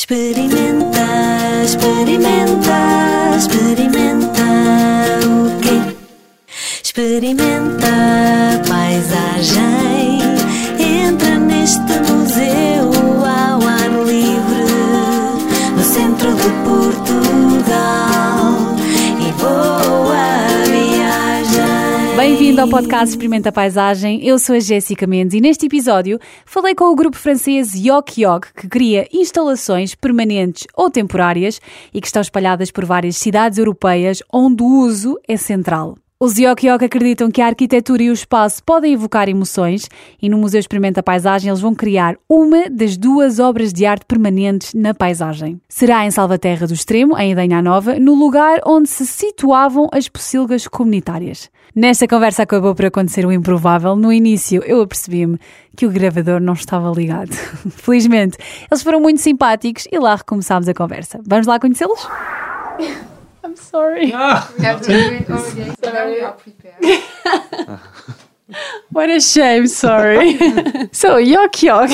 Experimenta, experimenta, experimenta o quê? Experimenta a paisagem. Entra neste museu ao ar livre, no centro de Portugal. Bem-vindo ao podcast Experimenta a Paisagem. Eu sou a Jéssica Mendes e neste episódio falei com o grupo francês Yok Yok, que cria instalações permanentes ou temporárias e que estão espalhadas por várias cidades europeias onde o uso é central. Os Yok Yok acreditam que a arquitetura e o espaço podem evocar emoções e no Museu Experimenta Paisagem eles vão criar uma das duas obras de arte permanentes na paisagem. Será em Salvaterra do Extremo, em Idanha Nova, no lugar onde se situavam as pocilgas comunitárias. Nesta conversa acabou por acontecer o improvável. No início eu apercebi-me que o gravador não estava ligado. Felizmente, eles foram muito simpáticos e lá recomeçámos a conversa. Vamos lá conhecê-los? I'm sorry. We have to do it all again. So now we are prepared. What a shame, sorry. so, Yok Yok.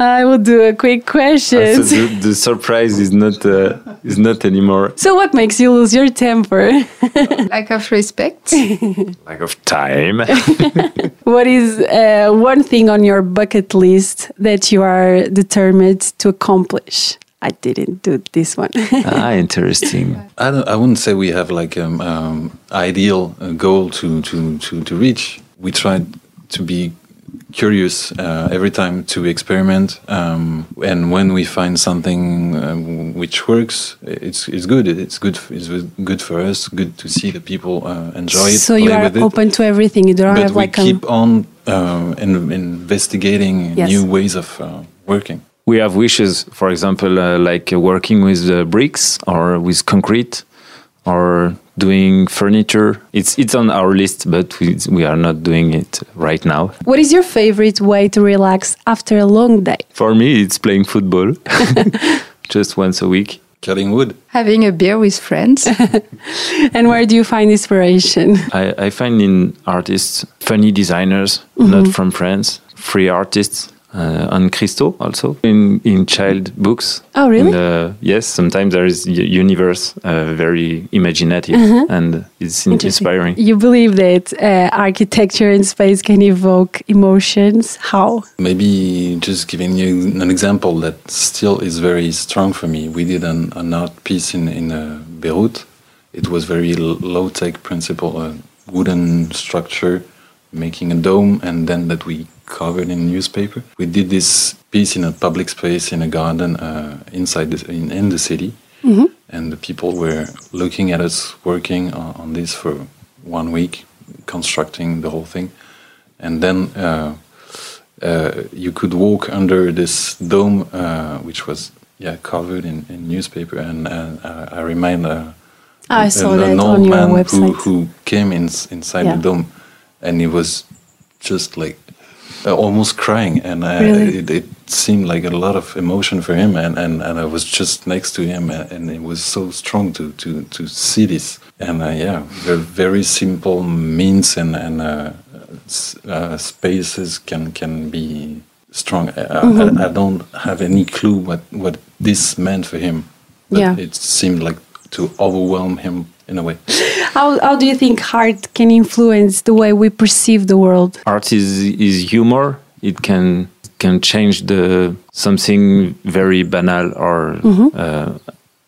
I will do a quick So question. the, the surprise is not uh, is not anymore So, what makes you lose your temper? Lack of respect. lack of time. What is uh, one thing on your bucket list that you are determined to accomplish? I didn't do this one. ah, interesting. I, don't, I wouldn't say we have like an um, ideal uh, goal to, to, to, to reach. We try to be curious uh, every time to experiment, um, and when we find something uh, which works, it's it's good. It's good. It's good for us. Good to see the people uh, enjoy it. so, you are with it. open to everything. You don't but have we like a. keep on uh, in, investigating Yes. new ways of uh, working. We have wishes, for example, uh, like uh, working with uh, bricks or with concrete or doing furniture. It's it's on our list, but we we are not doing it right now. What is your favorite way to relax after a long day? For me, it's playing football, just once a week. Cutting wood. Having a beer with friends. And where do you find inspiration? I, I find in artists, funny designers, not from France, free artists, uh, on Christo also in in child books. Oh, really? In the- yes, sometimes there is universe uh, very imaginative and it's in- inspiring. You believe that uh, architecture in space can evoke emotions? How? Maybe just giving you an example that still is very strong for me. We did an, an art piece in, in uh, Beirut. It was very low tech principle, a wooden structure, making a dome, and then that we covered in newspaper. We did this piece in a public space in a garden uh, inside the, in, in the city, and the people were looking at us working on, on this for one week, constructing the whole thing, and then. Uh, uh, you could walk under this dome, uh, which was yeah covered in, in newspaper, and uh, I remind uh, I an- saw an, old man who, website. who came in, inside Yeah. the dome, and he was just like almost crying, and uh, Really? it, it seemed like a lot of emotion for him, and, and, and I was just next to him, and, and it was so strong to to, to see this, and uh, yeah, very, very simple means and and uh, uh, spaces can can be strong. I, Mm-hmm. I, I don't have any clue what what this meant for him, but Yeah. it seemed like to overwhelm him in a way. How, how do you think art can influence the way we perceive the world? Art is is humor. It can can change the something very banal or uh,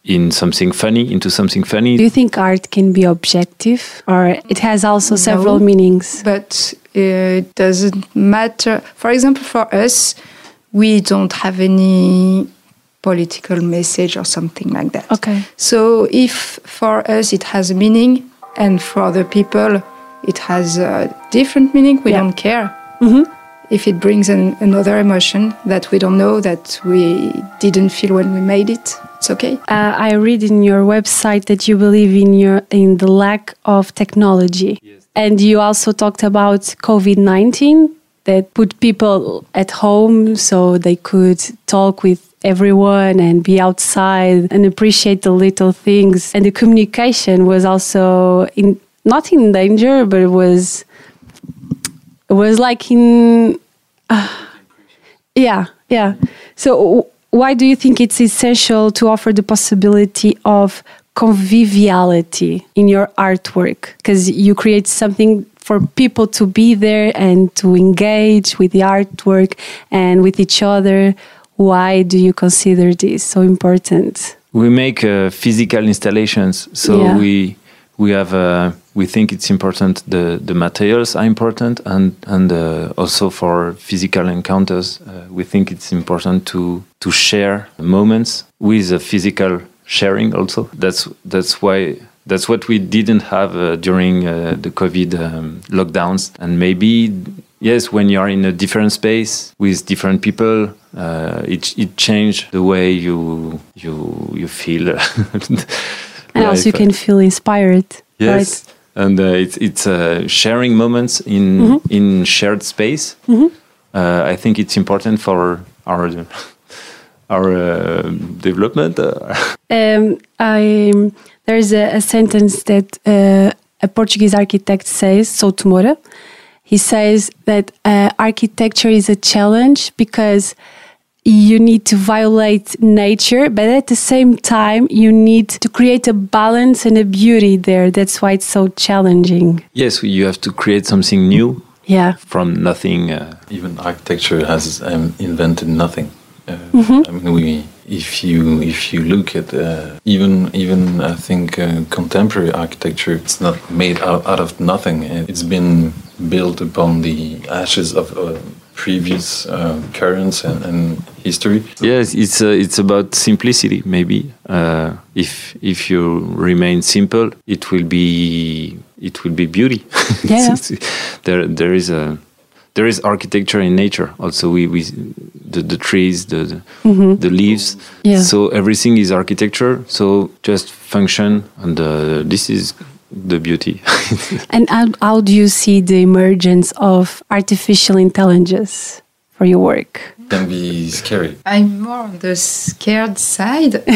in something funny into something funny. Do you think art can be objective or it has also several meanings? but uh, it doesn't matter. For example, for us, we don't have any political message or something like that. Okay. So if for us it has a meaning and for other people it has a different meaning, we Yeah. don't care. Mhm. If it brings an, another emotion that we don't know, that we didn't feel when we made it, it's okay. Uh, I read in your website that you believe in your in the lack of technology, and you also talked about COVID nineteen that put people at home so they could talk with everyone and be outside and appreciate the little things. And the communication was also in not in danger, but it was it was like in uh, yeah yeah. So why do you think it's essential to offer the possibility of conviviality in your artwork? Because you create something for people to be there and to engage with the artwork and with each other. Why do you consider this so important? We make uh, physical installations, so Yeah. we we have uh, we think it's important. The the materials are important, and and uh, also for physical encounters, uh, we think it's important to to share moments with a physical sharing. Also, that's that's why. That's what we didn't have uh, during uh, the COVID um, lockdowns, and maybe yes, when you are in a different space with different people, uh, it it changed the way you you you feel. And also, you can feel inspired. Yes, Right? and uh, it's it's uh, sharing moments in Mm-hmm. in shared space. Uh, I think it's important for our our uh, development. Uh, Um, I, there's a, a sentence that uh, a Portuguese architect says, Souto Moura. He says that uh, architecture is a challenge because you need to violate nature, but at the same time, you need to create a balance and a beauty there. That's why it's so challenging. yes, you have to create something new Yeah. from nothing. Uh, Even architecture has um, invented nothing. Uh, Mm-hmm. I mean, we if you if you look at uh, even even I think uh, contemporary architecture, it's not made out, out of nothing. It's been built upon the ashes of uh, previous uh, currents and, and history. yes, it's uh, it's about simplicity. Maybe uh, if if you remain simple, it will be it will be beauty. Yeah. there there is a there is architecture in nature. Also, we, we the, the trees, the the, the leaves. Yeah. So everything is architecture. So just function, and uh, this is the beauty. And how, how do you see the emergence of artificial intelligence for your work? Can be scary. I'm more on the scared side,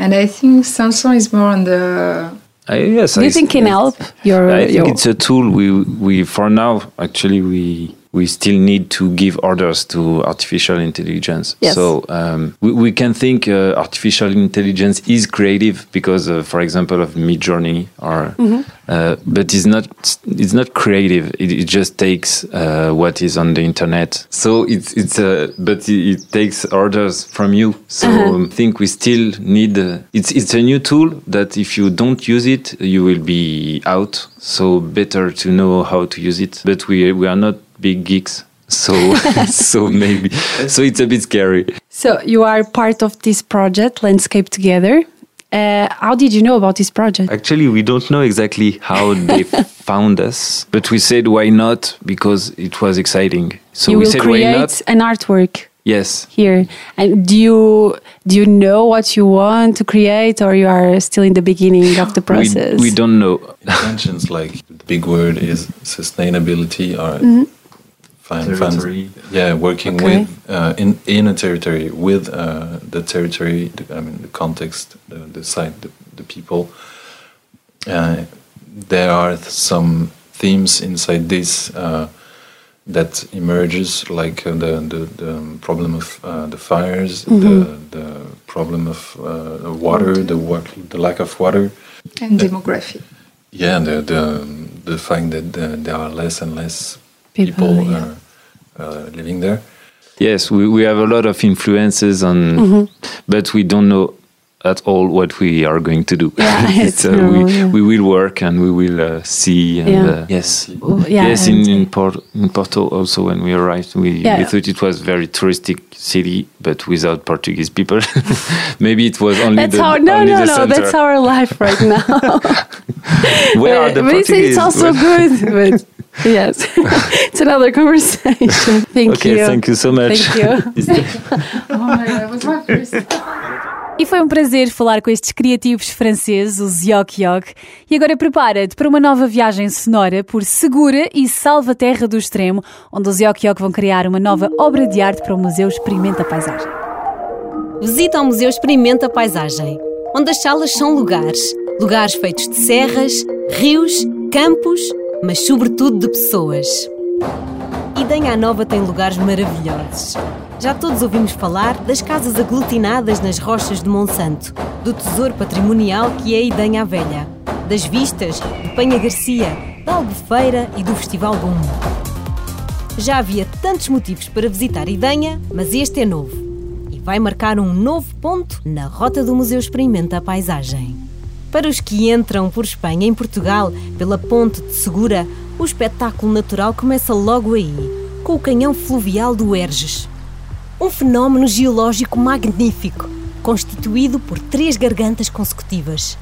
and I think Samson is more on the. I, yes, Do you I- think can help your? I think your it's a tool. We we for now actually we we still need to give orders to artificial intelligence. Yes. So um, we we can think uh, artificial intelligence is creative because, uh, for example, of Midjourney, or Mm-hmm. uh, but it's not it's not creative. It, it just takes uh, what is on the internet. So it's it's uh, but it, it takes orders from you. So Uh-huh. I think we still need. Uh, it's it's a new tool that if you don't use it, you will be out. So better to know how to use it. But we we are not big geeks. So so maybe so it's a bit scary. So you are part of this project, Landscape Together. Uh, how did you know about this project? Actually, we don't know exactly how they found us, but we said why not because it was exciting. So you we will said why create not? an artwork Yes. here. And do you do you know what you want to create, or you are still in the beginning of the We, process? we don't know. Intentions like the big word is sustainability or Mm-hmm. Territory. yeah working Okay. with uh, in in a territory with uh, the territory the, I mean the context the, the site the, the people uh, there are some themes inside this uh, that emerges like uh, the, the the problem of uh, the fires the the problem of uh, water the work the lack of water And demography. yeah, the the the fact that there are less and less People, people, yeah. Living there. Yes, we, we have a lot of influences on, Mm-hmm. but we don't know at all what we are going to do. Yeah, it's so no, we, yeah. we will work and we will uh, see. And, Yeah. uh, yes, yeah, yes. In in, Port, in Porto also when we arrived, we, Yeah. we thought it was very touristic city, but without Portuguese people. Maybe it was only That's the how no only no the no that's our life right now. Where are Uh, the but Portuguese? it's also good, but yes, it's another conversation. Thank Okay, you. thank you so much. Thank you. Oh my god, was my first. E foi um prazer falar com estes criativos franceses, os Yok Yok. E agora prepara-te para uma nova viagem sonora por Segura e Salva Terra do Extremo, onde os Yok Yok vão criar uma nova obra de arte para o Museu Experimenta Paisagem. Visita ao Museu Experimenta Paisagem, onde as salas são lugares. Lugares feitos de serras, rios, campos, mas sobretudo de pessoas. Danha Nova tem lugares maravilhosos. Já todos ouvimos falar das casas aglutinadas nas rochas de Monsanto, do tesouro patrimonial que é Idanha Velha, das vistas de Penha Garcia, da Albufeira e do Festival do Já havia tantos motivos para visitar Idanha, mas este é novo e vai marcar um novo ponto na rota do Museu Experimenta a Paisagem. Para os que entram por Espanha em Portugal pela Ponte de Segura, o espetáculo natural começa logo aí, com o canhão fluvial do Erges, um fenómeno geológico magnífico, constituído por três gargantas consecutivas.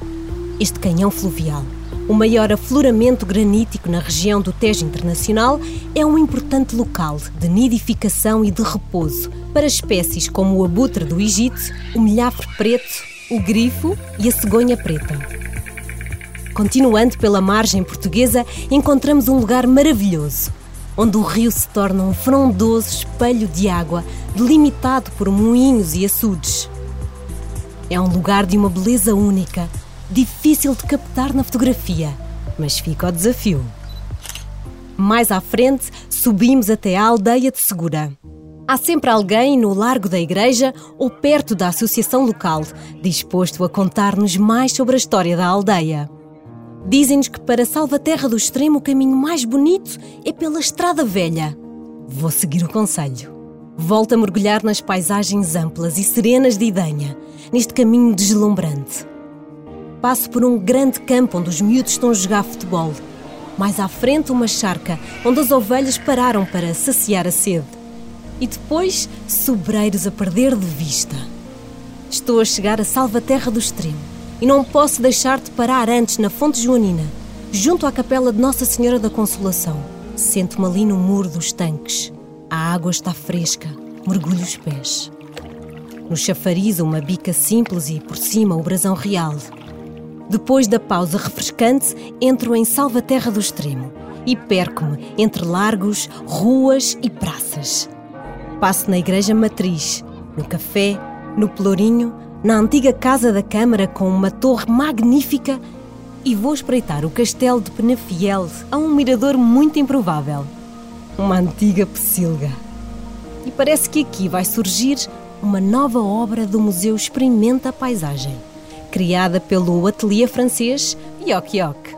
Este canhão fluvial, o maior afloramento granítico na região do Tejo Internacional, é um importante local de nidificação e de repouso para espécies como o abutre do Egito, o milhafre preto, o grifo e a cegonha preta. Continuando pela margem portuguesa, encontramos um lugar maravilhoso, onde o rio se torna um frondoso espelho de água, delimitado por moinhos e açudes. É um lugar de uma beleza única, difícil de captar na fotografia, mas fica o desafio. Mais à frente, subimos até a aldeia de Segura. Há sempre alguém no largo da igreja ou perto da associação local, disposto a contar-nos mais sobre a história da aldeia. Dizem-nos que para Salvaterra do Extremo o caminho mais bonito é pela Estrada Velha. Vou seguir o conselho. Volto a mergulhar nas paisagens amplas e serenas de Idanha, neste caminho deslumbrante. Passo por um grande campo onde os miúdos estão a jogar futebol. Mais à frente, uma charca onde as ovelhas pararam para saciar a sede. E depois, sobreiros a perder de vista. Estou a chegar a Salvaterra do Extremo e não posso deixar de parar antes na Fonte Joanina, junto à capela de Nossa Senhora da Consolação. Sento-me ali no muro dos tanques. A água está fresca, mergulho os pés. No chafariz, uma bica simples e por cima o brasão real. Depois da pausa refrescante, entro em Salvaterra do Extremo e perco-me entre largos, ruas e praças. Passo na Igreja Matriz, no café, no Pelourinho, na antiga Casa da Câmara com uma torre magnífica e vou espreitar o castelo de Penafiel a um mirador muito improvável. Uma antiga pocilga. E parece que aqui vai surgir uma nova obra do Museu Experimenta a Paisagem, criada pelo ateliê francês Yok Yok.